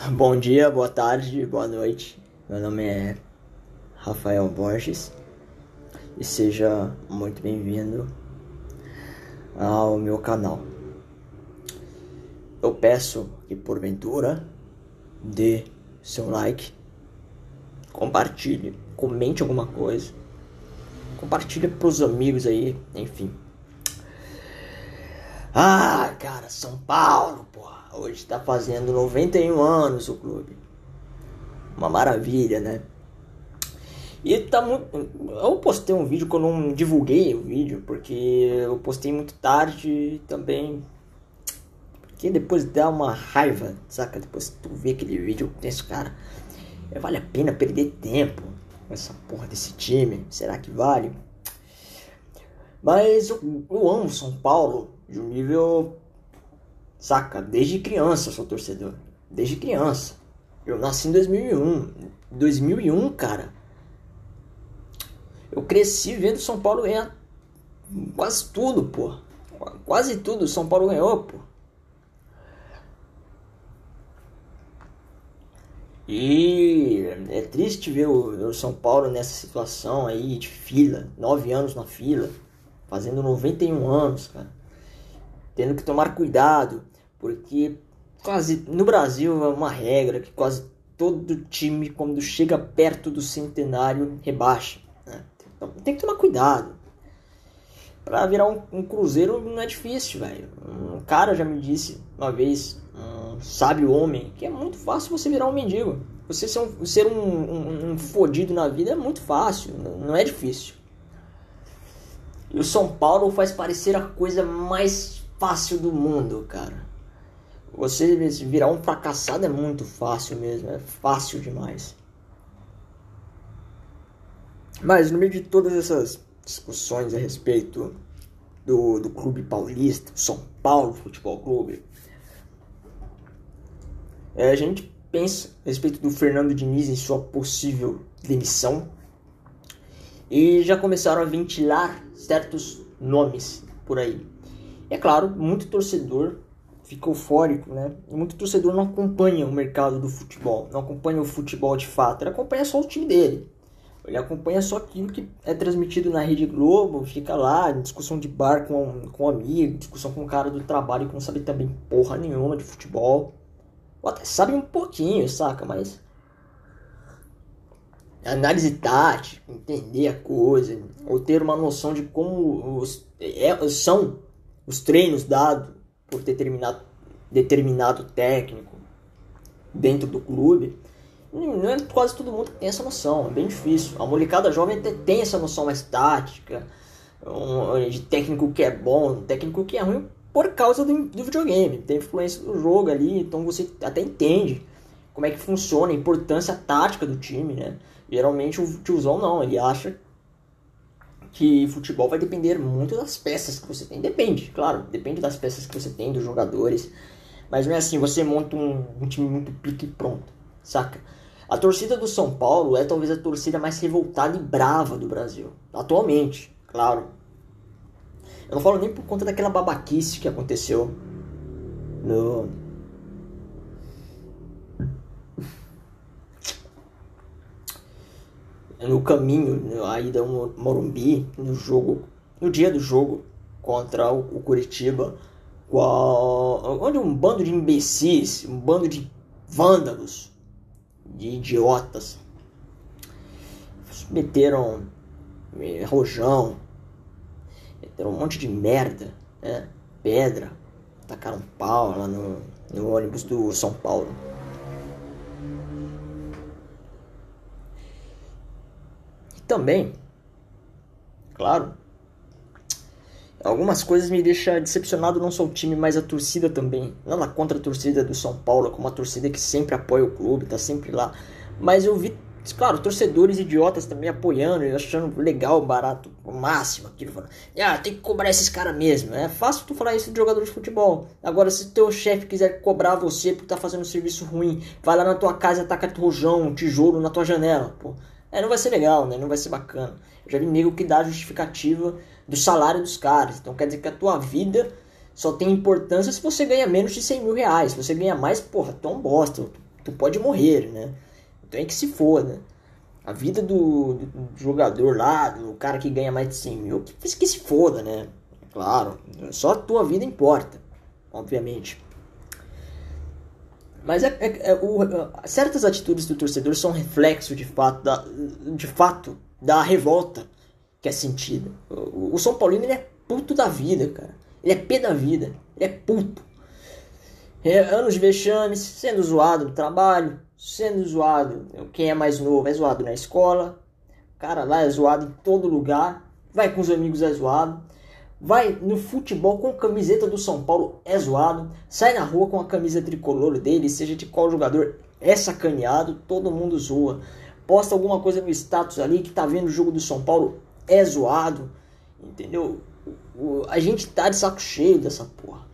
Bom dia, boa tarde, boa noite. Meu nome é Rafael Borges e seja muito bem-vindo ao meu canal. Eu peço que porventura dê seu like, compartilhe, comente alguma coisa, compartilhe para os amigos aí, enfim. Ah, cara, São Paulo, porra. Hoje tá fazendo 91 anos o clube. Uma maravilha, né? E tá muito. Eu postei um vídeo que eu não divulguei o vídeo, porque eu postei muito tarde também. Porque depois dá uma raiva, saca? Depois tu vê aquele vídeo, penso, cara, vale a pena perder tempo com essa porra desse time? Será que vale? Mas eu, eu amo São Paulo de um nível Saca? Desde criança sou torcedor. Desde criança. Eu nasci em 2001. 2001, cara. Eu cresci vendo São Paulo ganhar quase tudo, pô. Quase tudo São Paulo ganhou, pô. E é triste ver o, São Paulo nessa situação aí de fila, nove anos na fila, fazendo 91 anos, cara. Tendo que tomar cuidado, porque quase no Brasil é uma regra que quase todo time quando chega perto do centenário rebaixa. Né? Então tem que tomar cuidado. Para virar um, um, cruzeiro não é difícil, velho. Um cara já me disse uma vez, um sábio homem, que é muito fácil você virar um mendigo. Você ser um, ser um, um, um fodido na vida é muito fácil, não é difícil. E o São Paulo faz parecer a coisa mais fácil do mundo, cara. Você virar um fracassado é muito fácil mesmo, é fácil demais. Mas no meio de todas essas discussões a respeito do, do clube paulista, São Paulo Futebol Clube, é, a gente pensa a respeito do Fernando Diniz em sua possível demissão e já começaram a ventilar certos nomes por aí. É claro, muito torcedor fica eufórico, né? E muito torcedor não acompanha o mercado do futebol, não acompanha o futebol de fato, ele acompanha só o time dele. Ele acompanha só aquilo que é transmitido na Rede Globo, fica lá, discussão de bar com, com um amigo, discussão com um cara do trabalho que não sabe também porra nenhuma de futebol. Ou até sabe um pouquinho, saca? Mas. Análise tática, entender a coisa, ou ter uma noção de como os, é, são os treinos dados por determinado, determinado técnico dentro do clube. Não é quase todo mundo tem essa noção, é bem difícil. A molecada jovem até tem essa noção mais tática, um, de técnico que é bom, técnico que é ruim por causa do, do videogame. Tem influência do jogo ali, então você até entende como é que funciona, a importância tática do time, né? Geralmente o tiozão não, ele acha que futebol vai depender muito das peças que você tem. Depende, claro, depende das peças que você tem, dos jogadores. Mas não é assim, você monta um, um time muito pique e pronto, saca? A torcida do São Paulo é talvez a torcida mais revoltada e brava do Brasil. Atualmente, claro. Eu não falo nem por conta daquela babaquice que aconteceu no, no caminho, aí da Morumbi, no jogo, no dia do jogo contra o, Curitiba, onde um bando de imbecis, um bando de vândalos, de idiotas, meteram eh, rojão, meteram um monte de merda, né? pedra, tacaram pau lá no, no ônibus do São Paulo. Também, claro, algumas coisas me deixam decepcionado não só o time, mas a torcida também. Nada contra a torcida do São Paulo, como uma torcida que sempre apoia o clube, tá sempre lá. Mas eu vi, claro, torcedores idiotas também apoiando e achando legal, barato, o máximo aquilo. Falando, ah, tem que cobrar esses caras mesmo. É fácil tu falar isso de jogador de futebol. Agora, se teu chefe quiser cobrar você porque tá fazendo um serviço ruim, vai lá na tua casa e ataca rojão, tijolo na tua janela, pô. É, não vai ser legal, né? Não vai ser bacana. Eu já vi nego que dá justificativa do salário dos caras. Então quer dizer que a tua vida só tem importância se você ganha menos de 100 mil reais. Se você ganha mais, porra, tu é um bosta. tu pode morrer, né? Então é que se foda. A vida do, do, jogador lá, do cara que ganha mais de 100 mil, que, que se foda, né? Claro, só a tua vida importa, obviamente. Mas é, é, é o, certas atitudes do torcedor são reflexo de fato da, de fato da revolta que é sentida. O, o São Paulino ele é puto da vida, cara. Ele é pé da vida. Ele é puto. É, anos de vexames, sendo zoado no trabalho, sendo zoado. Quem é mais novo é zoado na escola. O cara lá é zoado em todo lugar. Vai com os amigos é zoado. Vai no futebol com camiseta do São Paulo é zoado. Sai na rua com a camisa tricolor dele, seja de qual jogador é sacaneado, todo mundo zoa. Posta alguma coisa no status ali que tá vendo o jogo do São Paulo é zoado. Entendeu? A gente tá de saco cheio dessa porra.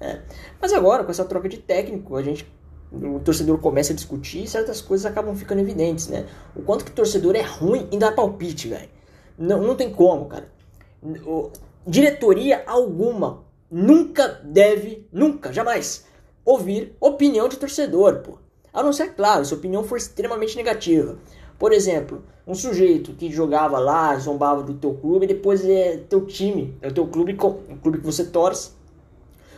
É. Mas agora, com essa troca de técnico, a gente o torcedor começa a discutir e certas coisas acabam ficando evidentes, né? O quanto que o torcedor é ruim em dar palpite, velho. Não, não tem como, cara. Diretoria alguma nunca deve, nunca, jamais, ouvir opinião de torcedor, pô. A não ser, claro, se a opinião for extremamente negativa. Por exemplo, um sujeito que jogava lá, zombava do teu clube, e depois é teu time, é o teu clube, o clube que você torce,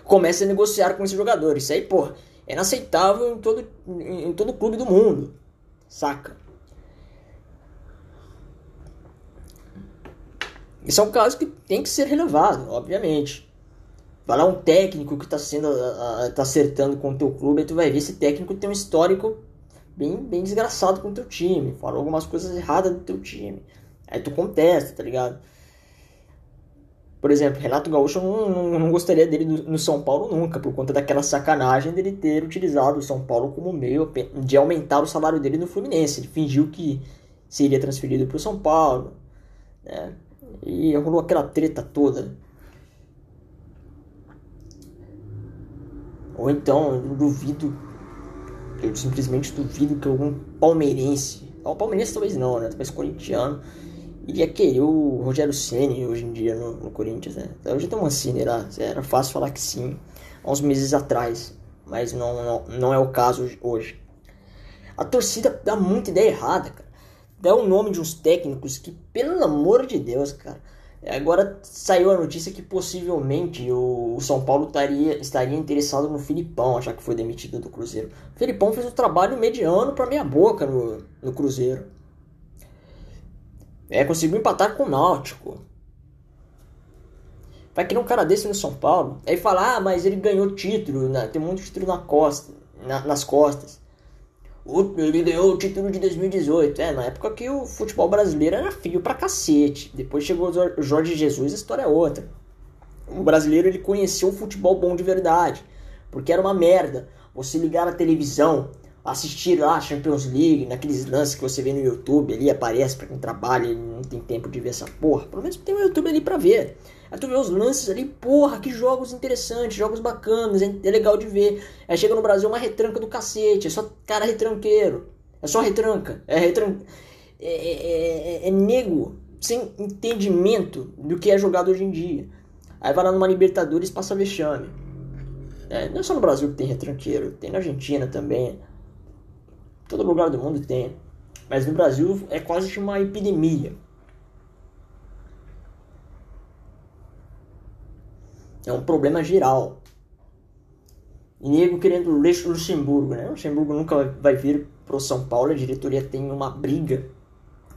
começa a negociar com esse jogador. Isso aí, pô, é inaceitável em todo, em todo clube do mundo. Saca? Isso é um caso que tem que ser relevado, obviamente. Vai lá um técnico que está sendo tá acertando com o teu clube, aí tu vai ver esse técnico tem um histórico bem, bem desgraçado com o teu time, falou algumas coisas erradas do teu time. Aí tu contesta, tá ligado? Por exemplo, Renato Gaúcho não, não, não gostaria dele no, no, São Paulo nunca, por conta daquela sacanagem dele ter utilizado o São Paulo como meio de aumentar o salário dele no Fluminense. Ele fingiu que seria transferido para o São Paulo, né? E rolou aquela treta toda. Ou então, eu duvido, eu simplesmente duvido que algum palmeirense, o palmeirense talvez não, né? Talvez corintiano, iria querer o Rogério Ceni hoje em dia no, no Corinthians, né? Hoje tem uma Mancini lá, era fácil falar que sim, há uns meses atrás, mas não, não, não é o caso hoje. A torcida dá muita ideia errada, cara. Dá o nome de uns técnicos que, pelo amor de Deus, cara. Agora saiu a notícia que possivelmente o São Paulo estaria, interessado no Filipão, já que foi demitido do Cruzeiro. O Filipão fez um trabalho mediano para meia boca no, no Cruzeiro. É, conseguiu empatar com o Náutico. Vai querer um cara desse no São Paulo? Aí fala, ah, mas ele ganhou título, né? tem muito título na costa, na, nas costas. Ele ganhou o título de 2018. É, na época que o futebol brasileiro era frio pra cacete. Depois chegou o Jorge Jesus, a história é outra. O brasileiro ele conheceu o futebol bom de verdade. Porque era uma merda. Você ligar a televisão, assistir lá Champions League, naqueles lances que você vê no YouTube ali, aparece para quem trabalha e não tem tempo de ver essa porra. Pelo menos tem o YouTube ali pra ver. Aí tu vê os lances ali, porra, que jogos interessantes, jogos bacanas, é, legal de ver. Aí chega no Brasil uma retranca do cacete, é só cara retranqueiro. É só retranca. É retranca. É, é, é, é nego sem entendimento do que é jogado hoje em dia. Aí vai lá numa Libertadores passa vexame. É, não é só no Brasil que tem retranqueiro, tem na Argentina também. Todo lugar do mundo tem. Mas no Brasil é quase uma epidemia. É um problema geral. E nego querendo Luxemburgo, né? O Luxemburgo nunca vai vir pro São Paulo. A diretoria tem uma briga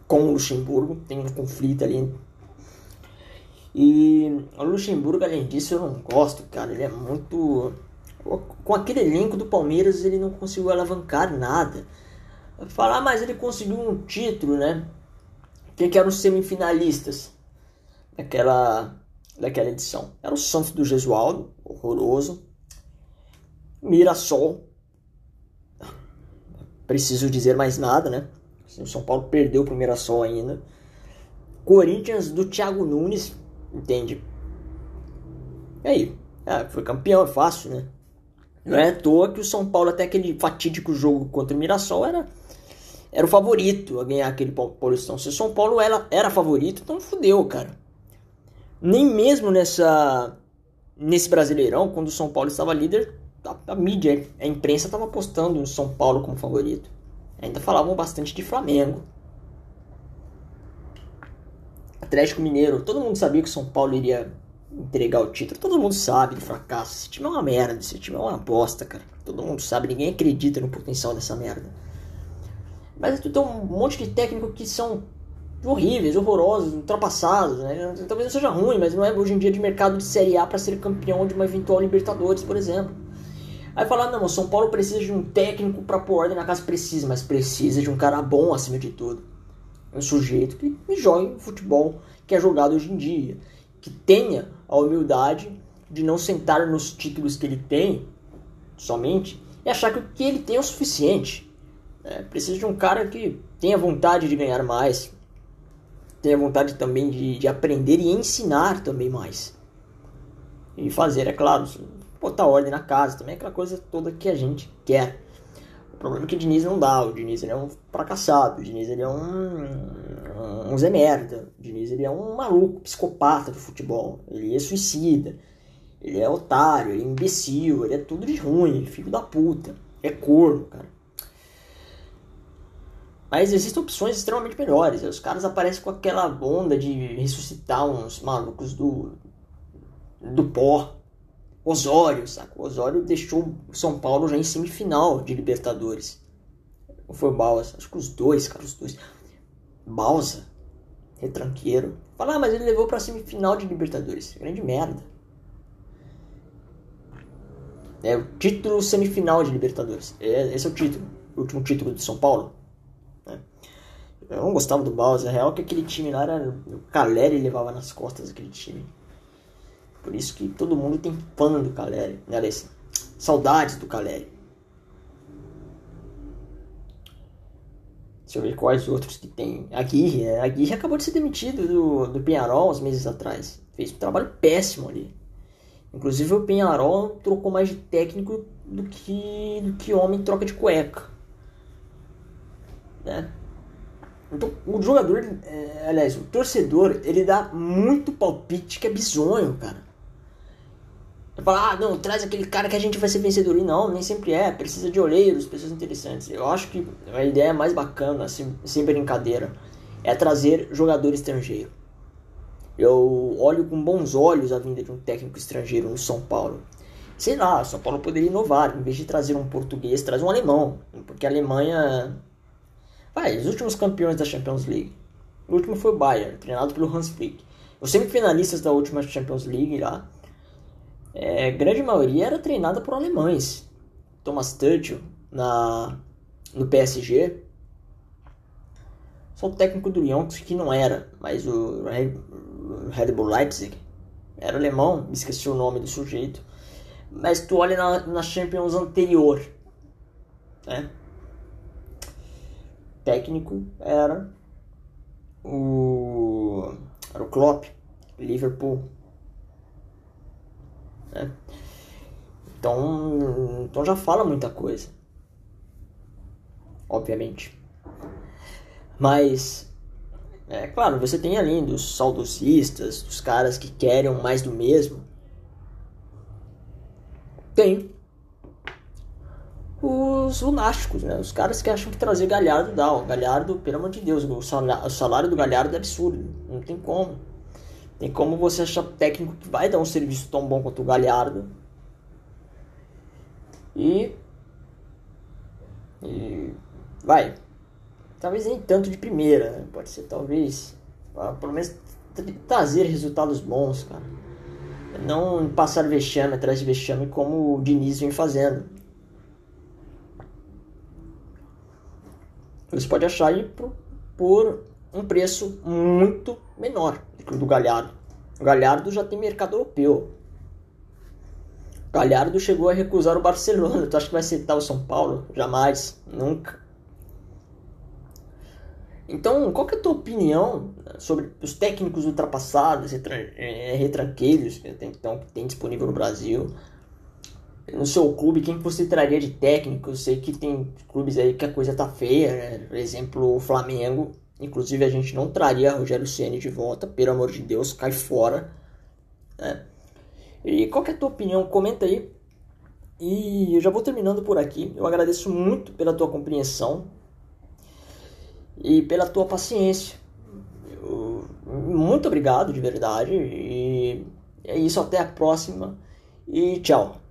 com o Luxemburgo, tem um conflito ali. E o Luxemburgo, além disso, eu não gosto, cara. Ele é muito. Com aquele elenco do Palmeiras, ele não conseguiu alavancar nada. Falar, mas ele conseguiu um título, né? Quem que eram os semifinalistas daquela, daquela edição? Era o Santos do Gesualdo, horroroso. Mirassol. Preciso dizer mais nada, né? O São Paulo perdeu pro Mirassol ainda. Corinthians do Thiago Nunes, entende? E aí? É, foi campeão, é fácil, né? Não é à toa que o São Paulo, até aquele fatídico jogo contra o Mirassol, era era o favorito a ganhar aquele Paulistão. Se o São Paulo era, era favorito, então fudeu, cara. Nem mesmo nessa nesse Brasileirão, quando o São Paulo estava líder, a, a mídia, a imprensa estava apostando o São Paulo como favorito. Ainda falavam bastante de Flamengo. Atlético Mineiro, todo mundo sabia que o São Paulo iria entregar o título. Todo mundo sabe do fracasso. Esse time é uma merda, esse time é uma bosta, cara. Todo mundo sabe, ninguém acredita no potencial dessa merda. Mas tu tem um monte de técnicos que são horríveis, horrorosos, ultrapassados, né? Talvez não seja ruim, mas não é hoje em dia de mercado de Série A para ser campeão de uma eventual Libertadores, por exemplo. Aí falar, não, São Paulo precisa de um técnico para pôr ordem na casa, precisa, mas precisa de um cara bom acima de tudo. Um sujeito que jogue futebol que é jogado hoje em dia, que tenha a humildade de não sentar nos títulos que ele tem somente e achar que o que ele tem é o suficiente. É, precisa de um cara que tenha vontade de ganhar mais, tenha vontade também de, de aprender e ensinar também mais. E fazer, é claro, botar ordem na casa também, aquela coisa toda que a gente quer. O problema é que o Diniz não dá, o Diniz ele é um fracassado, o Diniz ele é um, um Zé Merda, o Diniz ele é um maluco, psicopata do futebol, ele é suicida, ele é otário, ele é imbecil, ele é tudo de ruim, filho da puta, é corno, cara. Mas existem opções extremamente melhores. Os caras aparecem com aquela onda de ressuscitar uns malucos do, do pó. Osório, saca? Osório deixou o São Paulo já em semifinal de Libertadores. Ou foi o Balsa? Acho que os dois, cara, os dois. Balsa, retranqueiro. Fala, ah, mas ele levou pra semifinal de Libertadores. Grande merda. É o título semifinal de Libertadores. É, esse é o título. O último título de São Paulo. É. Eu não gostava do Balsa. É real que aquele time lá era. O Caleri levava nas costas aquele time. Por isso que todo mundo tem fã do Caleri. Né, Aliás, saudades do Caleri. Deixa eu ver quais outros que tem. A Guirre. A Guirre acabou de ser demitido do, do Penharol uns meses atrás. Fez um trabalho péssimo ali. Inclusive o Penharol trocou mais de técnico do que, do que homem troca de cueca. Né? Então, o jogador, é, aliás, o torcedor, ele dá muito palpite que é bizonho, cara. Falar, ah, não, traz aquele cara que a gente vai ser vencedor. E não, nem sempre é. Precisa de olheiros, pessoas interessantes. Eu acho que a ideia mais bacana, sem, sem brincadeira, é trazer jogador estrangeiro. Eu olho com bons olhos a vinda de um técnico estrangeiro no São Paulo. Sei lá, São Paulo poderia inovar. Em vez de trazer um português, traz um alemão. Porque a Alemanha. Vai, os últimos campeões da Champions League. O último foi o Bayern, treinado pelo Hans Flick. Os semifinalistas da última Champions League lá é, grande maioria era treinada por alemães. Thomas Tuchel na, no PSG. Só o técnico do Lyon que não era, mas o Red Bull Leipzig era alemão, esqueci o nome do sujeito. Mas tu olha na, na Champions anterior, né? técnico era o era o Klopp, Liverpool. Né? Então, então já fala muita coisa. Obviamente. Mas, é claro, você tem ali dos saudosistas, dos caras que querem mais do mesmo. Tem os lunásticos, né? Os caras que acham que trazer Galhardo dá. O Galhardo, pelo amor de Deus, o salário do Galhardo é absurdo. Não tem como. Tem como você achar técnico que vai dar um serviço tão bom quanto o Galhardo. E. E. Vai. Talvez nem tanto de primeira, né? Pode ser talvez. Ah, pelo menos trazer resultados bons, cara. Não passar vexame atrás de vexame como o Diniz vem fazendo. Você pode achar aí por, por um preço muito menor do que o do Galhardo. O Galhardo já tem mercado europeu. O Galhardo chegou a recusar o Barcelona. Tu acha que vai aceitar o São Paulo? Jamais. Nunca. Então, qual é a tua opinião sobre os técnicos ultrapassados, eh, retranqueiros que tem, que tem disponível no Brasil? No seu clube, quem você traria de técnico? Eu sei que tem clubes aí que a coisa tá feia, né? Por exemplo, o Flamengo Inclusive a gente não traria Rogério Ceni de volta, pelo amor de Deus, cai fora. Né? E qual é a tua opinião? Comenta aí E eu já vou terminando por aqui. Eu agradeço muito pela tua compreensão e pela tua paciência. Eu, muito obrigado de verdade. E é isso, até a próxima. E tchau.